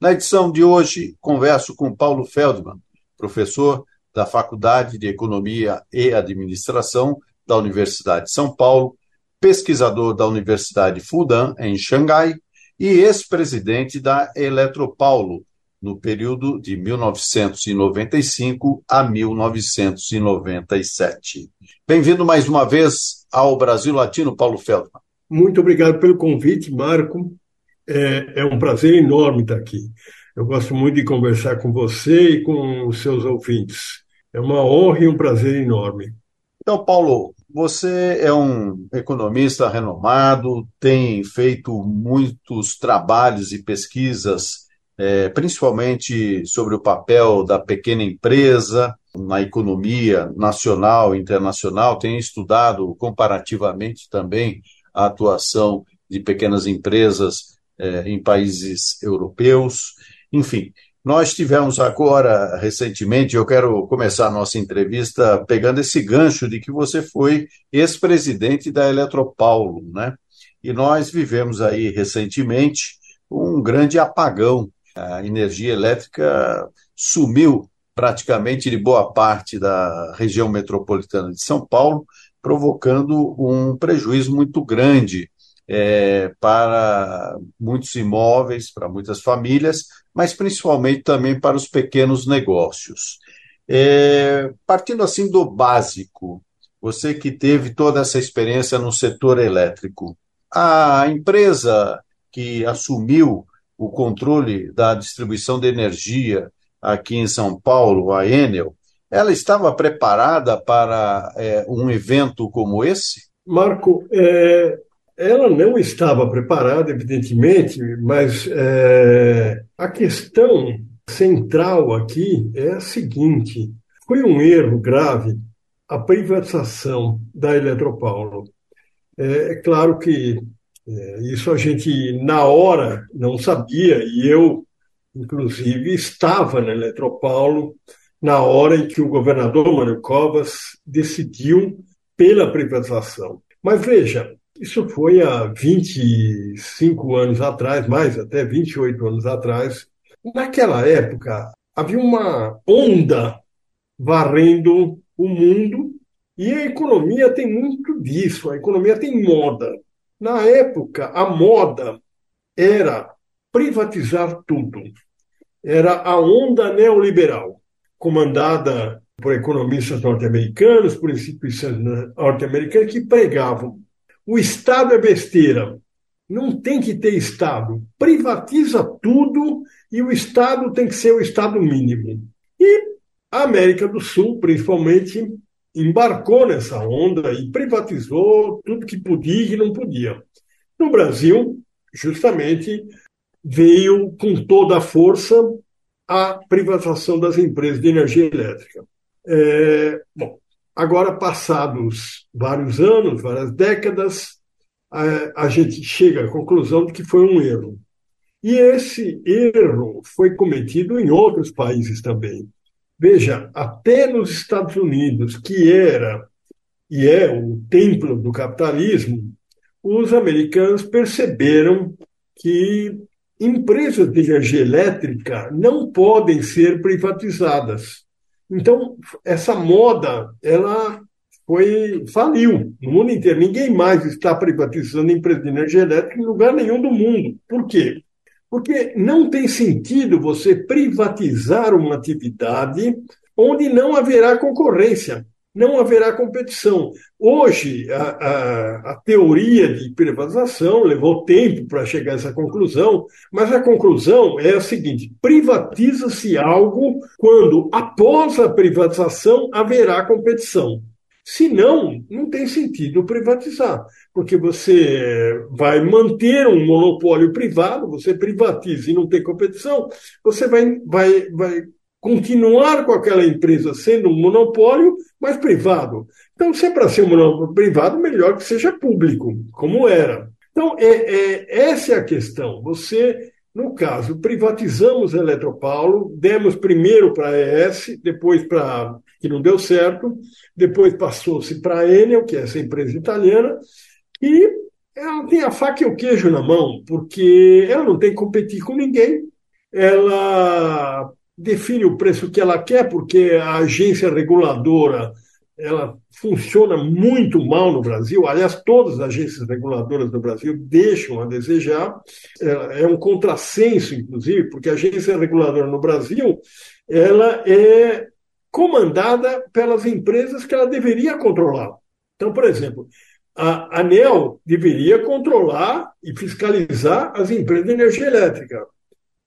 Na edição de hoje, converso com Paulo Feldman, professor da Faculdade de Economia e Administração da Universidade de São Paulo, pesquisador da Universidade Fudan, em Xangai, e ex-presidente da Eletropaulo, no período de 1995 a 1997. Bem-vindo mais uma vez ao Brasil Latino, Paulo Feldman. Muito obrigado pelo convite, Marco. É, é um prazer enorme estar aqui. Eu gosto muito de conversar com você e com os seus ouvintes. É uma honra e um prazer enorme. Então, Paulo, você é um economista renomado, tem feito muitos trabalhos e pesquisas, é, principalmente sobre o papel da pequena empresa na economia nacional e internacional, tem estudado comparativamente também a atuação de pequenas empresas é, em países europeus. Enfim, nós tivemos agora, recentemente, eu quero começar a nossa entrevista pegando esse gancho de que você foi ex-presidente da Eletropaulo, né? E nós vivemos aí recentemente um grande apagão. A energia elétrica sumiu praticamente de boa parte da região metropolitana de São Paulo, provocando um prejuízo muito grande é, para muitos imóveis, para muitas famílias, mas principalmente também para os pequenos negócios. É, partindo assim do básico, você que teve toda essa experiência no setor elétrico, a empresa que assumiu o controle da distribuição de energia aqui em São Paulo, a Enel, ela estava preparada para é, um evento como esse? Marco, é, ela não estava preparada, evidentemente, mas é, a questão central aqui é a seguinte: foi um erro grave a privatização da Eletropaulo. É, é claro que é, isso a gente, na hora, não sabia, e eu, inclusive, estava na Eletropaulo na hora em que o governador Mário Covas decidiu pela privatização. Mas veja, isso foi há 25 anos atrás, mais até 28 anos atrás. Naquela época, havia uma onda varrendo o mundo e a economia tem muito disso. A economia tem moda. Na época, a moda era privatizar tudo. Era a onda neoliberal, comandada por economistas norte-americanos, por instituições norte-americanas que pregavam o Estado é besteira. Não tem que ter Estado. Privatiza tudo e o Estado tem que ser o Estado mínimo. E a América do Sul, principalmente, embarcou nessa onda e privatizou tudo que podia e que não podia. No Brasil, justamente, veio com toda a força a privatização das empresas de energia elétrica. É, bom, Agora, passados vários anos, várias décadas, a, a gente chega à conclusão de que foi um erro. E esse erro foi cometido em outros países também. Veja, até nos Estados Unidos, que era e é o templo do capitalismo, os americanos perceberam que empresas de energia elétrica não podem ser privatizadas. Então, essa moda, ela foi faliu no mundo inteiro. Ninguém mais está privatizando empresa de energia elétrica em lugar nenhum do mundo. Por quê? Porque não tem sentido você privatizar uma atividade onde não haverá concorrência não haverá competição. Hoje, a, a, a, teoria de privatização levou tempo para chegar a essa conclusão, mas a conclusão é a seguinte: privatiza-se algo quando, após a privatização, haverá competição. Se não, não tem sentido privatizar, porque você vai manter um monopólio privado, você privatiza e não tem competição, você vai, vai, vai continuar com aquela empresa sendo um monopólio, mas privado. Então, se é para ser um monopólio privado, melhor que seja público, como era. Então, é, é, essa é a questão. Você, no caso, privatizamos a Eletropaulo, demos primeiro para a ES, depois para. que não deu certo, depois passou-se para a Enel, que é essa empresa italiana, e ela tem a faca e o queijo na mão, porque ela não tem que competir com ninguém, ela define o preço que ela quer, porque a agência reguladora ela funciona muito mal no Brasil. Aliás, todas as agências reguladoras do Brasil deixam a desejar. É um contrassenso, inclusive, porque a agência reguladora no Brasil ela é comandada pelas empresas que ela deveria controlar. Então, por exemplo, a ANEL deveria controlar e fiscalizar as empresas de energia elétrica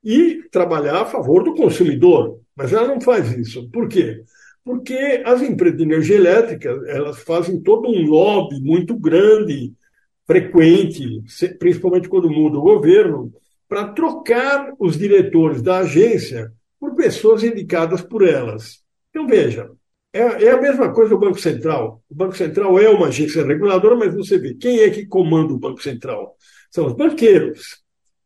e trabalhar a favor do consumidor. Mas ela não faz isso. Por quê? Porque as empresas de energia elétrica elas fazem todo um lobby muito grande, frequente, principalmente quando muda o governo, para trocar os diretores da agência por pessoas indicadas por elas. Então, veja, é, é, a mesma coisa do Banco Central. O Banco Central é uma agência reguladora, mas você vê quem é que comanda o Banco Central? São os banqueiros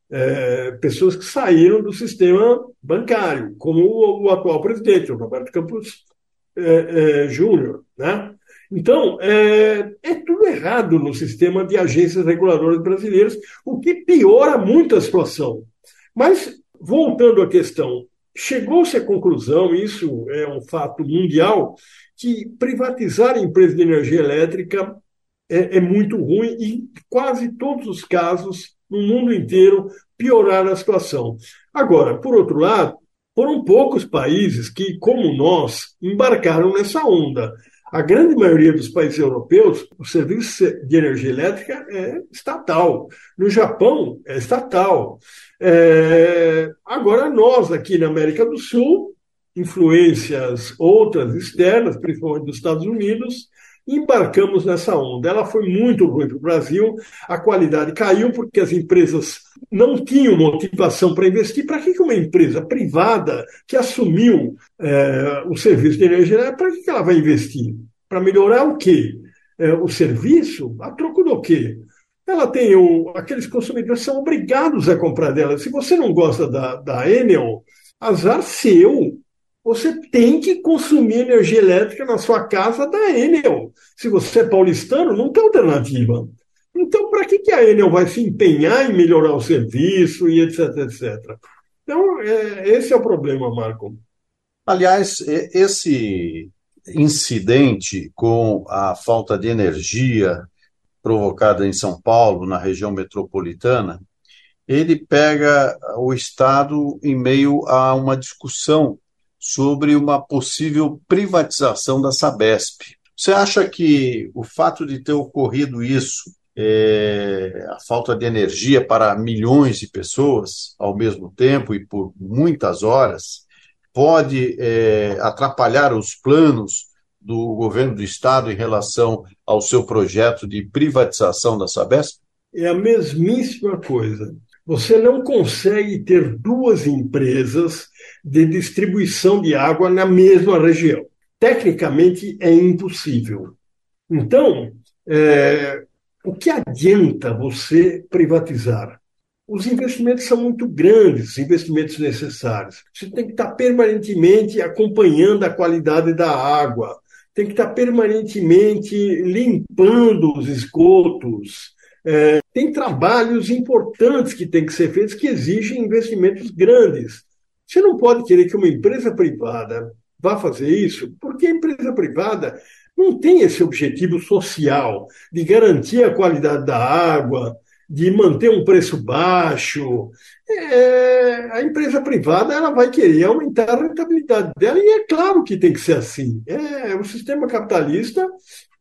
é, pessoas que saíram do sistema bancário, como o, o atual presidente, o Roberto Campos é, é, Júnior. Né? Então, é, é, tudo errado no sistema de agências reguladoras brasileiras, o que piora muito a situação. Mas, voltando à questão, chegou-se à conclusão, isso é um fato mundial, que privatizar a empresa de energia elétrica é, é muito ruim e, em quase todos os casos, no mundo inteiro piorar a situação. Agora, por outro lado, foram poucos países que, como nós, embarcaram nessa onda. A grande maioria dos países europeus, o serviço de energia elétrica é estatal. No Japão, é estatal. É... Agora, nós, aqui na América do Sul, influências outras externas, principalmente dos Estados Unidos, embarcamos nessa onda. Ela foi muito ruim para o Brasil, a qualidade caiu porque as empresas não tinham motivação para investir. Para que uma empresa privada que assumiu é, o serviço de energia, para que ela vai investir? Para melhorar o quê? É, o serviço? A troco do quê? Ela tem o, aqueles consumidores são obrigados a comprar dela. Se você não gosta da, da Enel, azar seu. Você tem que consumir energia elétrica na sua casa da Enel. Se você é paulistano, não tem alternativa. Então, para que, que a Enel vai se empenhar em melhorar o serviço e etc, etc? Então, é, esse é o problema, Marco. Aliás, esse incidente com a falta de energia provocada em São Paulo, na região metropolitana, ele pega o Estado em meio a uma discussão sobre uma possível privatização da Sabesp. Você acha que o fato de ter ocorrido isso, é, a falta de energia para milhões de pessoas ao mesmo tempo e por muitas horas, pode é, atrapalhar os planos do governo do Estado em relação ao seu projeto de privatização da Sabesp? É a mesmíssima coisa. Você não consegue ter duas empresas de distribuição de água na mesma região. Tecnicamente é impossível. Então, é, o que adianta você privatizar? Os investimentos são muito grandes, os investimentos necessários. Você tem que estar permanentemente acompanhando a qualidade da água, tem que estar permanentemente limpando os esgotos. É, tem trabalhos importantes que têm que ser feitos que exigem investimentos grandes. Você não pode querer que uma empresa privada vá fazer isso, porque a empresa privada não tem esse objetivo social de garantir a qualidade da água, de manter um preço baixo. É, a empresa privada ela vai querer aumentar a rentabilidade dela, e é claro que tem que ser assim. É, o sistema capitalista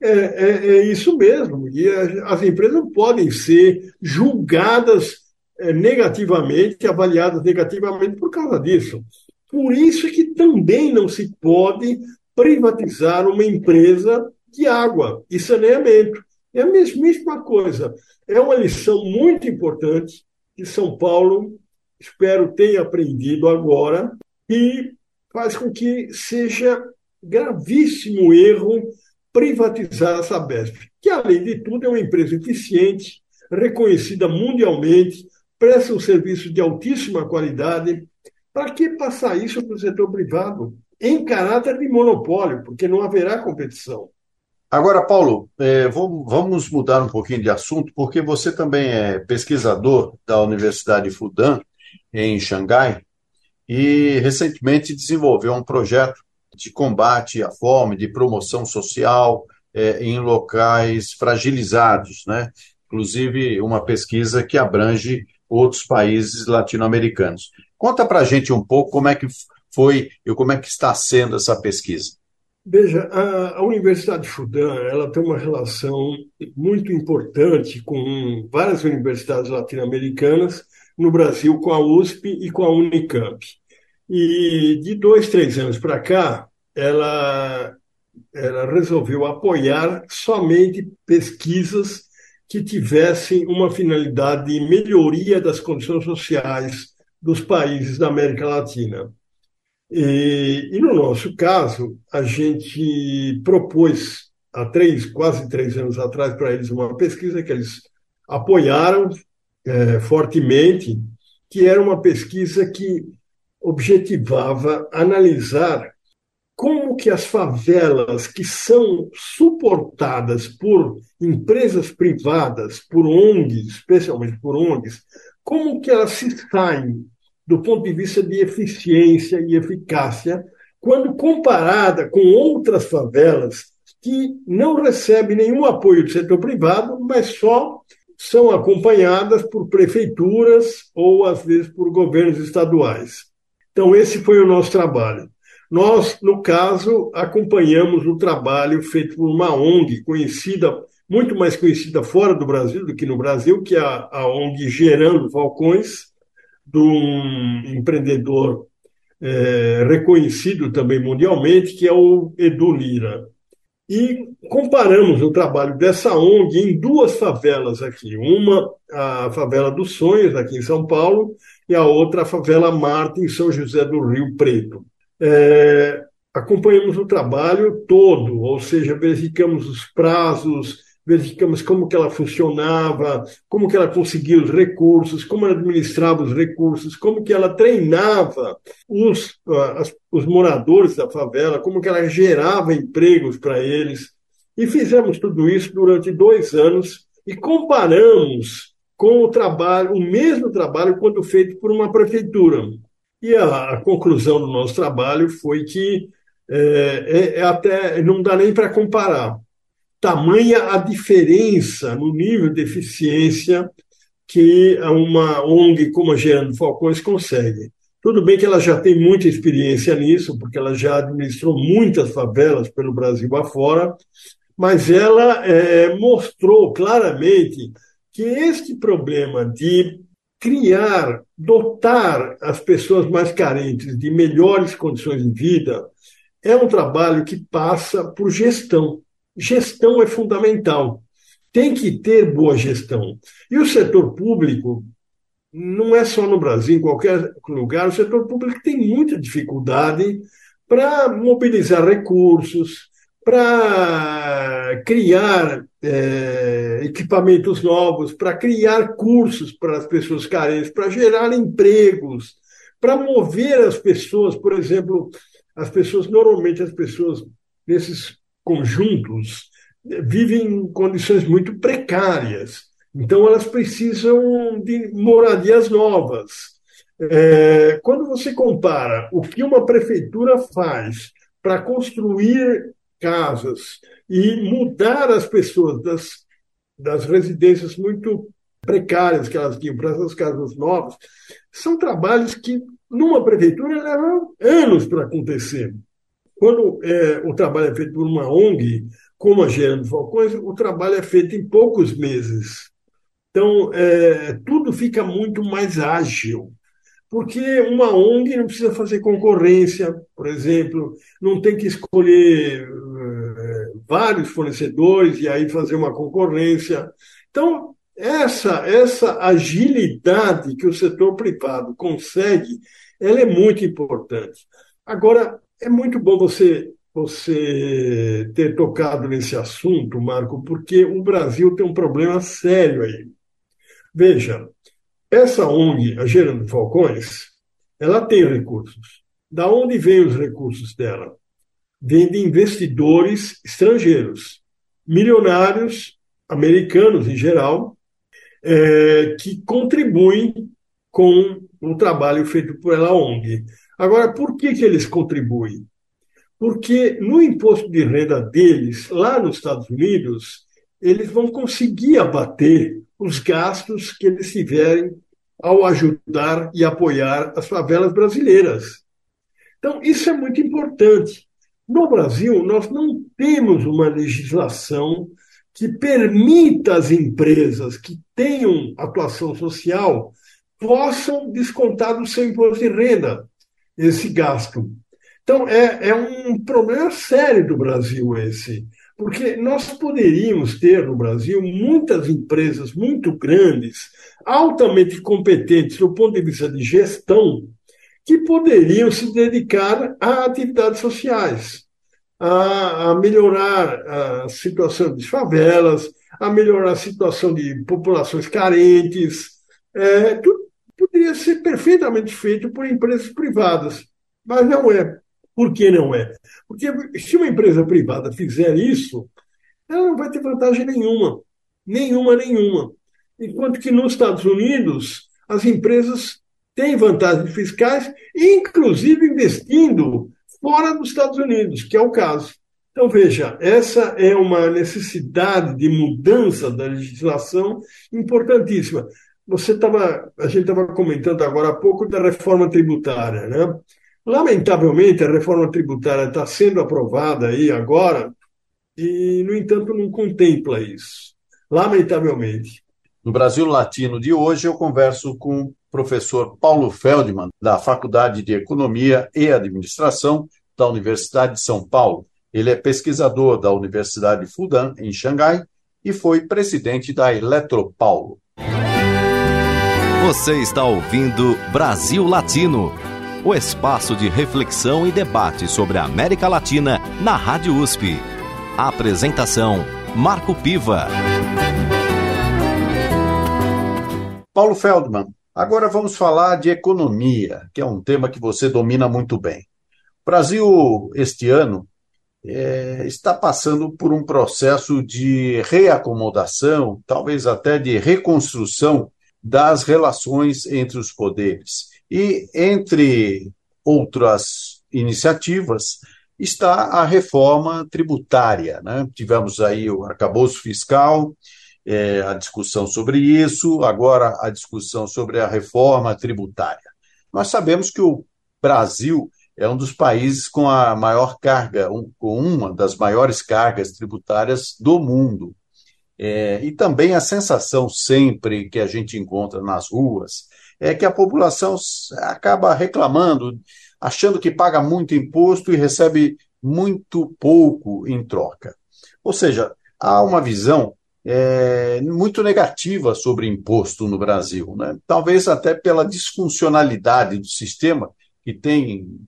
é, é, é isso mesmo, e as empresas podem ser julgadas é, negativamente, avaliadas negativamente por causa disso. Por isso que também não se pode privatizar uma empresa de água e saneamento. É a mesmíssima coisa. É uma lição muito importante que São Paulo, espero, tenha aprendido agora e faz com que seja gravíssimo erro privatizar a Sabesp, que, além de tudo, é uma empresa eficiente, reconhecida mundialmente, presta um serviço de altíssima qualidade. Para que passar isso para o setor privado? Em caráter de monopólio, porque não haverá competição. Agora, Paulo, é, vamos mudar um pouquinho de assunto, porque você também é pesquisador da Universidade Fudan, em Xangai, e recentemente desenvolveu um projeto de combate à fome, de promoção social é, em locais fragilizados, né? inclusive uma pesquisa que abrange outros países latino-americanos. Conta para a gente um pouco como é que foi e como é que está sendo essa pesquisa. Veja, a, a Universidade Fudan ela tem uma relação muito importante com várias universidades latino-americanas, no Brasil com a USP e com a Unicamp. E de dois, três anos para cá, ela, ela resolveu apoiar somente pesquisas que tivessem uma finalidade de melhoria das condições sociais dos países da América Latina. E, e no nosso caso, a gente propôs há três, quase três anos atrás para eles uma pesquisa que eles apoiaram é, fortemente, que era uma pesquisa que objetivava analisar como que as favelas que são suportadas por empresas privadas, por ONGs, especialmente por ONGs, como que elas se saem do ponto de vista de eficiência e eficácia quando comparada com outras favelas que não recebem nenhum apoio do setor privado, mas só são acompanhadas por prefeituras ou às vezes por governos estaduais. Então esse foi o nosso trabalho. Nós, no caso, acompanhamos o trabalho feito por uma ONG conhecida, muito mais conhecida fora do Brasil do que no Brasil, que é a, a ONG Gerando Falcões, de um empreendedor é, reconhecido também mundialmente, que é o Edu Lira. E comparamos o trabalho dessa ONG em duas favelas aqui. Uma, a favela dos Sonhos, aqui em São Paulo, e a outra, a favela Marte, em São José do Rio Preto é, acompanhamos o trabalho todo, ou seja, verificamos os prazos, verificamos como que ela funcionava, como que ela conseguia os recursos, como ela administrava os recursos, como que ela treinava os, as, os moradores da favela, como que ela gerava empregos para eles. E fizemos tudo isso durante dois anos e comparamos com o trabalho, o mesmo trabalho quando feito por uma prefeitura. E a, a conclusão do nosso trabalho foi que é, é, é até não dá nem para comparar. Tamanha a diferença no nível de eficiência que uma ONG como a Gerando Falcões consegue. Tudo bem que ela já tem muita experiência nisso, porque ela já administrou muitas favelas pelo Brasil afora, mas ela é, mostrou claramente que este problema de criar, dotar as pessoas mais carentes de melhores condições de vida é um trabalho que passa por gestão. Gestão é fundamental. Tem que ter boa gestão. E o setor público, não é só no Brasil, em qualquer lugar, o setor público tem muita dificuldade para mobilizar recursos, para criar é, equipamentos novos, para criar cursos para as pessoas carentes, para gerar empregos, para mover as pessoas, por exemplo, as pessoas, normalmente as pessoas nesses conjuntos vivem em condições muito precárias. Então, elas precisam de moradias novas. É, quando você compara o que uma prefeitura faz para construir casas e mudar as pessoas das, das residências muito precárias que elas tinham para essas casas novas, são trabalhos que, numa prefeitura, levam anos para acontecer. Quando é, o trabalho é feito por uma ONG, como a Gerando Falcões, o trabalho é feito em poucos meses. Então, é, tudo fica muito mais ágil porque uma ONG não precisa fazer concorrência, por exemplo, não tem que escolher vários fornecedores e aí fazer uma concorrência. Então, essa, essa agilidade que o setor privado consegue, ela é muito importante. Agora, é muito bom você, você ter tocado nesse assunto, Marco, porque o Brasil tem um problema sério aí. Veja, essa ONG, a Gerando Falcões, ela tem recursos. Da onde vêm os recursos dela? Vem de investidores estrangeiros, milionários, americanos em geral, é, que contribuem com o trabalho feito pela ONG. Agora, por que, que eles contribuem? Porque no imposto de renda deles, lá nos Estados Unidos, eles vão conseguir abater os gastos que eles tiverem ao ajudar e apoiar as favelas brasileiras. Então, isso é muito importante. No Brasil, nós não temos uma legislação que permita às empresas que tenham atuação social possam descontar do seu imposto de renda esse gasto. Então, é, é um problema sério do Brasil esse, porque nós poderíamos ter no Brasil muitas empresas muito grandes, altamente competentes do ponto de vista de gestão, que poderiam se dedicar a atividades sociais a, a melhorar a situação das favelas, a melhorar a situação de populações carentes. É, tudo poderia ser perfeitamente feito por empresas privadas, mas não é. Por que não é? Porque se uma empresa privada fizer isso, ela não vai ter vantagem nenhuma. Nenhuma, nenhuma. Enquanto que nos Estados Unidos, as empresas têm vantagens fiscais, inclusive investindo fora dos Estados Unidos, que é o caso. Então, veja, essa é uma necessidade de mudança da legislação importantíssima. Você estava, a gente estava comentando agora há pouco da reforma tributária, né? Lamentavelmente, a reforma tributária está sendo aprovada aí agora e, no entanto, não contempla isso. Lamentavelmente. No Brasil Latino de hoje, eu converso com professor Paulo Feldman, da Faculdade de Economia e Administração da Universidade de São Paulo. Ele é pesquisador da Universidade Fudan, em Xangai, e foi presidente da Eletropaulo. Você está ouvindo Brasil Latino, o espaço de reflexão e debate sobre a América Latina na Rádio USP. A apresentação: Marco Piva. Paulo Feldman, Agora vamos falar de economia, que é um tema que você domina muito bem. O Brasil, este ano, é, está passando por um processo de reacomodação, talvez até de reconstrução das relações entre os poderes. E, entre outras iniciativas, está a reforma tributária. Né? Tivemos aí o arcabouço fiscal, é, a discussão sobre isso, agora a discussão sobre a reforma tributária. Nós sabemos que o Brasil é um dos países com a maior carga, um, com uma das maiores cargas tributárias do mundo. É, e também a sensação sempre que a gente encontra nas ruas é que a população acaba reclamando, achando que paga muito imposto e recebe muito pouco em troca. Ou seja, há uma visão é, muito negativa sobre imposto no Brasil, né? talvez até pela disfuncionalidade do sistema, que tem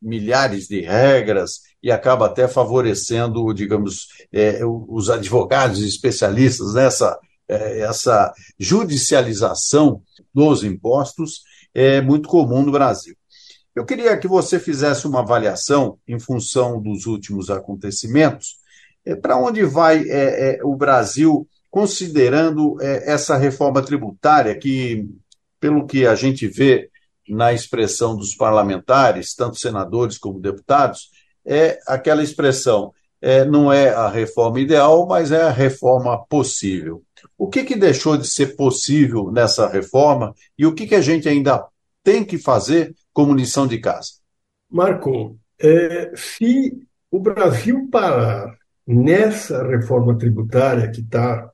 milhares de regras e acaba até favorecendo, digamos, é, os advogados especialistas nessa é, essa judicialização dos impostos é muito comum no Brasil. Eu queria que você fizesse uma avaliação em função dos últimos acontecimentos é, para onde vai é, é, o Brasil considerando é, essa reforma tributária que, pelo que a gente vê na expressão dos parlamentares, tanto senadores como deputados, é aquela expressão, é, não é a reforma ideal, mas é a reforma possível. O que, que deixou de ser possível nessa reforma e o que, que a gente ainda tem que fazer como lição de casa? Marco, é, se o Brasil parar nessa reforma tributária que está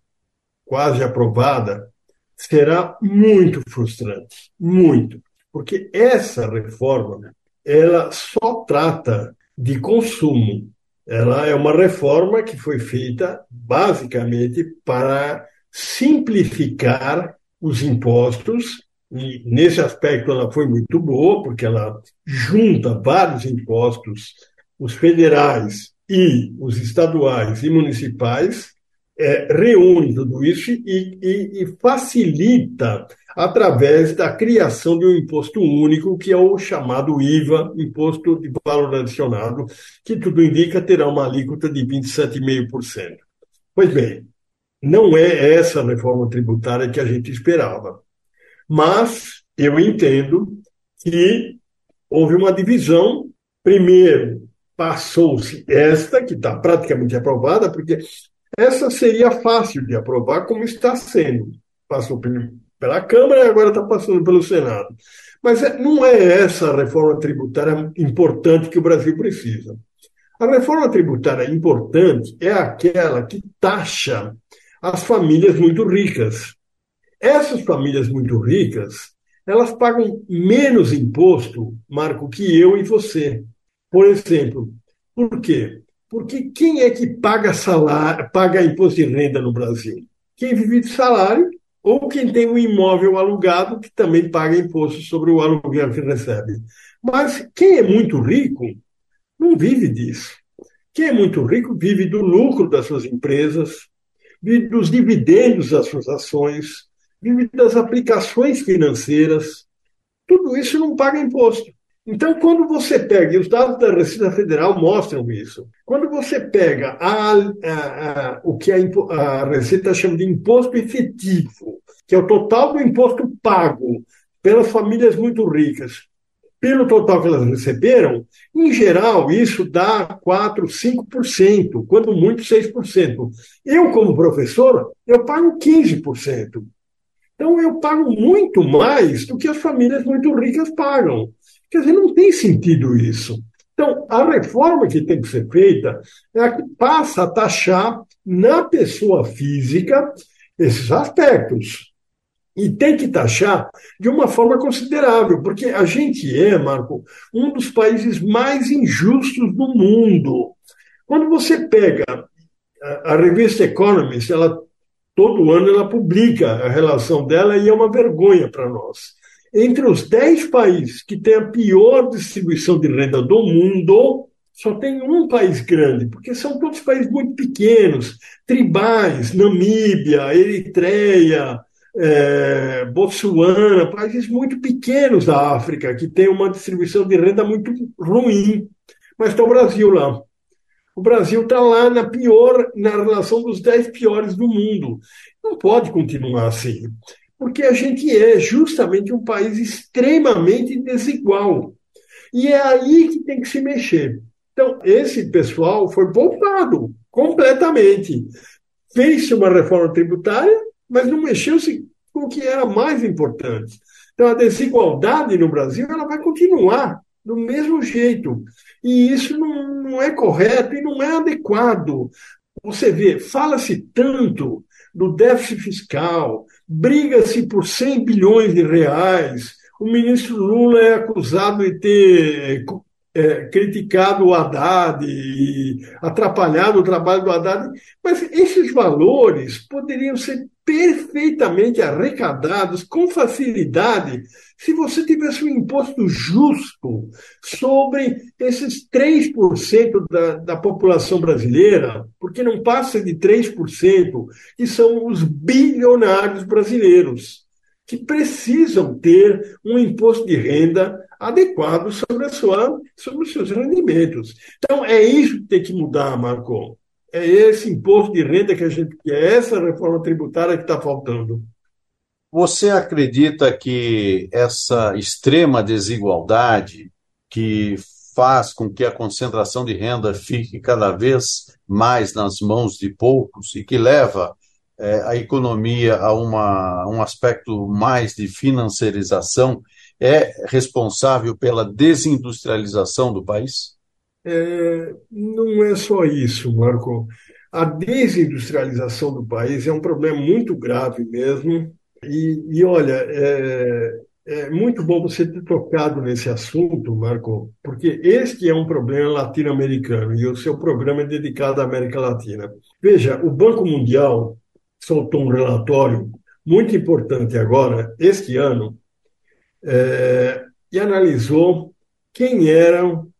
quase aprovada, será muito frustrante, muito, porque essa reforma ela só trata de consumo, Ela é uma reforma que foi feita basicamente para simplificar os impostos, e nesse aspecto ela foi muito boa, porque ela junta vários impostos, os federais e os estaduais e municipais, é, reúne tudo isso e, e, e, facilita através da criação de um imposto único, que é o chamado IVA, Imposto de Valor Adicionado, que tudo indica terá uma alíquota de 27,5%. Pois bem, não é essa a reforma tributária que a gente esperava. Mas eu entendo que houve uma divisão. Primeiro, passou-se esta, que está praticamente aprovada, porque essa seria fácil de aprovar, como está sendo. Passou pela Câmara e agora está passando pelo Senado. Mas é, não é essa a reforma tributária importante que o Brasil precisa. A reforma tributária importante é aquela que taxa as famílias muito ricas. Essas famílias muito ricas, elas pagam menos imposto, Marco, que eu e você. Por exemplo, por quê? Porque quem é que paga salário, paga imposto de renda no Brasil? Quem vive de salário ou quem tem um imóvel alugado que também paga imposto sobre o aluguel que recebe. Mas quem é muito rico não vive disso. Quem é muito rico vive do lucro das suas empresas, vive dos dividendos das suas ações, vive das aplicações financeiras. Tudo isso não paga imposto. Então, quando você pega, e os dados da Receita Federal mostram isso, quando você pega a, a, a, o que a, Receita chama de imposto efetivo, que é o total do imposto pago pelas famílias muito ricas, pelo total que elas receberam, em geral, isso dá 4, 5%, quando muito 6%. Eu, como professor, eu pago 15%. Então, eu pago muito mais do que as famílias muito ricas pagam. Quer dizer, não tem sentido isso. Então, a reforma que tem que ser feita é a que passa a taxar na pessoa física esses aspectos. E tem que taxar de uma forma considerável, porque a gente é, Marco, um dos países mais injustos do mundo. Quando você pega a, revista Economist, ela todo ano ela publica a relação dela e é uma vergonha para nós entre os 10 países que têm a pior distribuição de renda do mundo, só tem um país grande, porque são todos países muito pequenos, tribais, Namíbia, Eritreia, é, Botsuana, países muito pequenos da África, que têm uma distribuição de renda muito ruim. Mas está o Brasil lá. O Brasil está lá na pior, na relação dos dez piores do mundo. Não pode continuar assim porque a gente é justamente um país extremamente desigual. E é aí que tem que se mexer. Então, esse pessoal foi poupado completamente. Fez-se uma reforma tributária, mas não mexeu-se com o que era mais importante. Então, a desigualdade no Brasil ela vai continuar do mesmo jeito. E isso não, não é correto e não é adequado. Você vê, fala-se tanto do déficit fiscal, briga-se por 100 bilhões de reais. O ministro Lula é acusado de ter é, criticado o Haddad e atrapalhado o trabalho do Haddad, mas esses valores poderiam ser perfeitamente arrecadados com facilidade se você tivesse um imposto justo sobre esses 3% da, da população brasileira, porque não passa de 3%, que são os bilionários brasileiros, que precisam ter um imposto de renda adequado sobre, a sua, sobre os seus rendimentos. Então, é isso que tem que mudar, Marco. É esse imposto de renda que a gente quer, é essa reforma tributária que está faltando. Você acredita que essa extrema desigualdade que faz com que a concentração de renda fique cada vez mais nas mãos de poucos e que leva é, a economia a uma, um aspecto mais de financiarização é responsável pela desindustrialização do país? É, não é só isso, Marco. A desindustrialização do país é um problema muito grave mesmo, e, e olha, é, é muito bom você ter tocado nesse assunto, Marco, porque este é um problema latino-americano e o seu programa é dedicado à América Latina. Veja, o Banco Mundial soltou um relatório muito importante agora, este ano, é, e analisou quem eram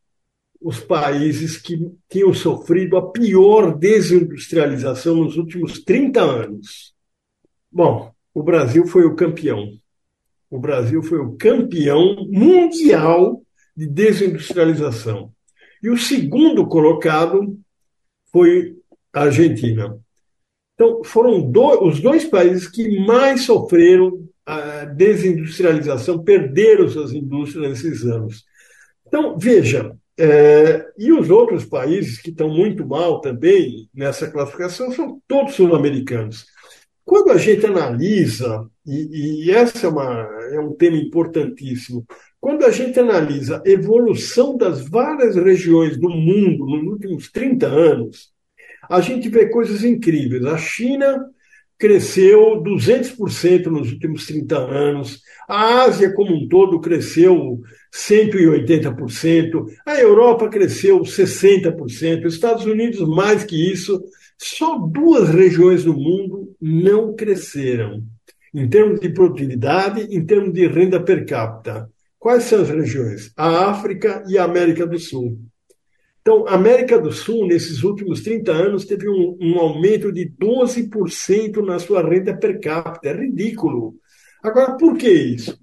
os países que tinham sofrido a pior desindustrialização nos últimos 30 anos. Bom, o Brasil foi o campeão. O Brasil foi o campeão mundial de desindustrialização. E o segundo colocado foi a Argentina. Então, foram os dois países que mais sofreram a desindustrialização, perderam suas indústrias nesses anos. Então, veja, é, e os outros países que estão muito mal também nessa classificação são todos sul-americanos. Quando a gente analisa, e, e esse é, uma, é um tema importantíssimo, quando a gente analisa a evolução das várias regiões do mundo nos últimos 30 anos, a gente vê coisas incríveis. A China cresceu 200% nos últimos 30 anos, a Ásia como um todo cresceu 180%, a Europa cresceu 60%, os Estados Unidos mais que isso, só duas regiões do mundo não cresceram, em termos de produtividade, em termos de renda per capita. Quais são as regiões? A África e a América do Sul. Então, a América do Sul, nesses últimos 30 anos, teve um, um aumento de 12% na sua renda per capita. É ridículo. Agora, por que isso?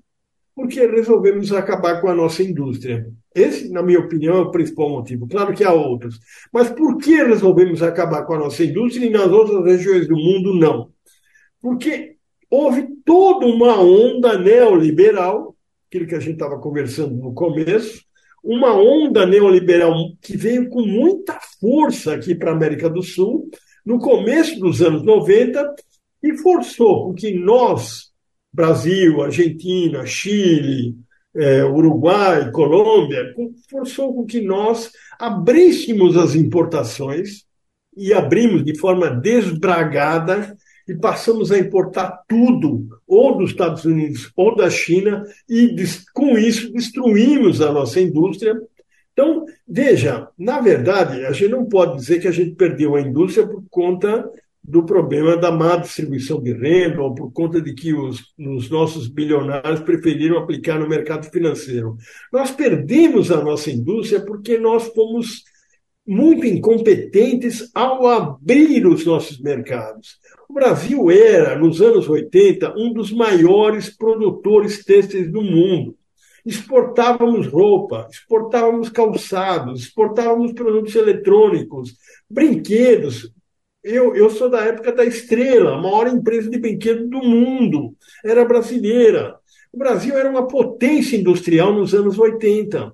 Porque resolvemos acabar com a nossa indústria. Esse, na minha opinião, é o principal motivo. Claro que há outros. Mas por que resolvemos acabar com a nossa indústria e nas outras regiões do mundo não? Porque houve toda uma onda neoliberal, aquilo que a gente estava conversando no começo, uma onda neoliberal que veio com muita força aqui para a América do Sul, no começo dos anos 90, e forçou com que nós, Brasil, Argentina, Chile, é, Uruguai, Colômbia, forçou com que nós abríssemos as importações e abrimos de forma desbragada e passamos a importar tudo, ou dos Estados Unidos ou da China, e com isso destruímos a nossa indústria. Então, veja, na verdade, a gente não pode dizer que a gente perdeu a indústria por conta do problema da má distribuição de renda ou por conta de que os, os, nossos bilionários preferiram aplicar no mercado financeiro. Nós perdemos a nossa indústria porque nós fomos muito incompetentes ao abrir os nossos mercados. O Brasil era, nos anos 80, um dos maiores produtores têxteis do mundo. Exportávamos roupa, exportávamos calçados, exportávamos produtos eletrônicos, brinquedos, eu, eu sou da época da Estrela, a maior empresa de brinquedos do mundo. Era brasileira. O Brasil era uma potência industrial nos anos 80.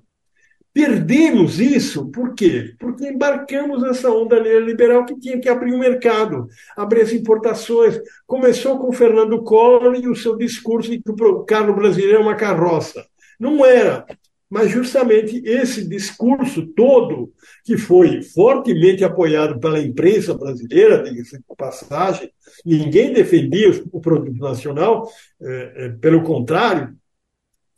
Perdemos isso, por quê? Porque embarcamos nessa onda neoliberal que tinha que abrir o mercado, abrir as importações. Começou com Fernando Collor e o seu discurso de que o carro brasileiro é uma carroça. Não era mas justamente esse discurso todo, que foi fortemente apoiado pela imprensa brasileira, diga-se passagem, ninguém defendia o produto nacional, é, é, pelo contrário,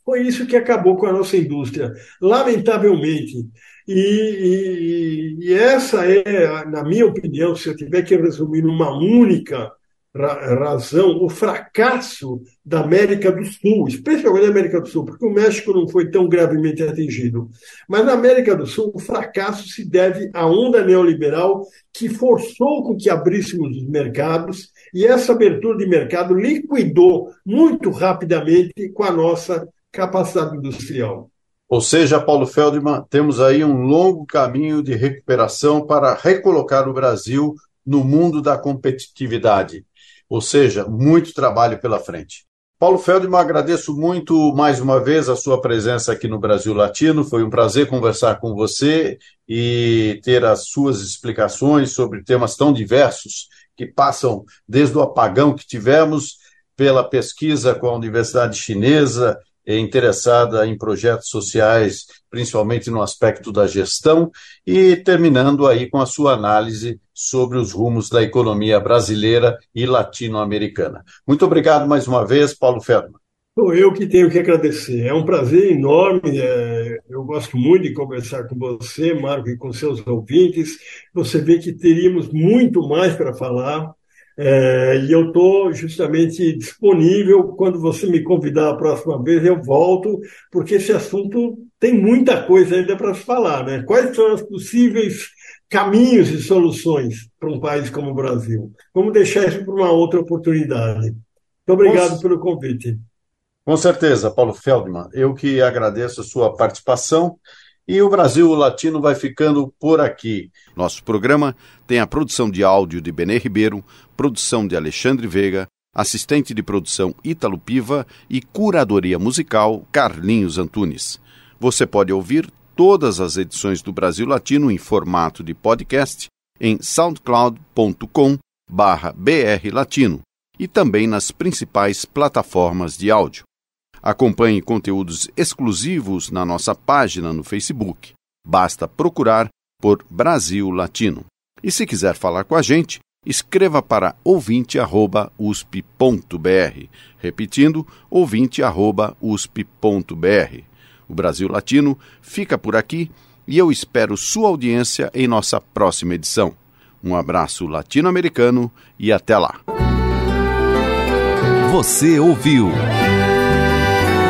foi isso que acabou com a nossa indústria, lamentavelmente. E, e, e essa é, na minha opinião, se eu tiver que resumir numa única razão o fracasso da América do Sul, especialmente da América do Sul, porque o México não foi tão gravemente atingido. Mas na América do Sul, o fracasso se deve à onda neoliberal que forçou com que abríssemos os mercados e essa abertura de mercado liquidou muito rapidamente com a nossa capacidade industrial. Ou seja, Paulo Feldman, temos aí um longo caminho de recuperação para recolocar o Brasil no mundo da competitividade ou seja, muito trabalho pela frente. Paulo Feldman, agradeço muito mais uma vez a sua presença aqui no Brasil Latino. Foi um prazer conversar com você e ter as suas explicações sobre temas tão diversos que passam desde o apagão que tivemos, pela pesquisa com a Universidade Chinesa, interessada em projetos sociais, principalmente no aspecto da gestão, e terminando aí com a sua análise sobre os rumos da economia brasileira e latino-americana. Muito obrigado mais uma vez, Paulo. Sou eu que tenho que agradecer. É um prazer enorme. É, eu gosto muito de conversar com você, Marco, e com seus ouvintes. Você vê que teríamos muito mais para falar. É, e eu estou justamente disponível. Quando você me convidar a próxima vez, eu volto, porque esse assunto tem muita coisa ainda para se falar. Né? Quais são os possíveis caminhos e soluções para um país como o Brasil? Vamos deixar isso para uma outra oportunidade. Muito obrigado pelo convite. Com certeza, Paulo Feldman. Eu que agradeço a sua participação. E o Brasil Latino vai ficando por aqui. Nosso programa tem a produção de áudio de Benê Ribeiro, produção de Alexandre Veiga, assistente de produção Ítalo Piva e curadoria musical Carlinhos Antunes. Você pode ouvir todas as edições do Brasil Latino em formato de podcast em soundcloud.com brlatino e também nas principais plataformas de áudio. Acompanhe conteúdos exclusivos na nossa página no Facebook. Basta procurar por Brasil Latino. E se quiser falar com a gente, escreva para ouvinte@usp.br, repetindo ouvinte@usp.br. O Brasil Latino fica por aqui e eu espero sua audiência em nossa próxima edição. Um abraço latino-americano e até lá. Você ouviu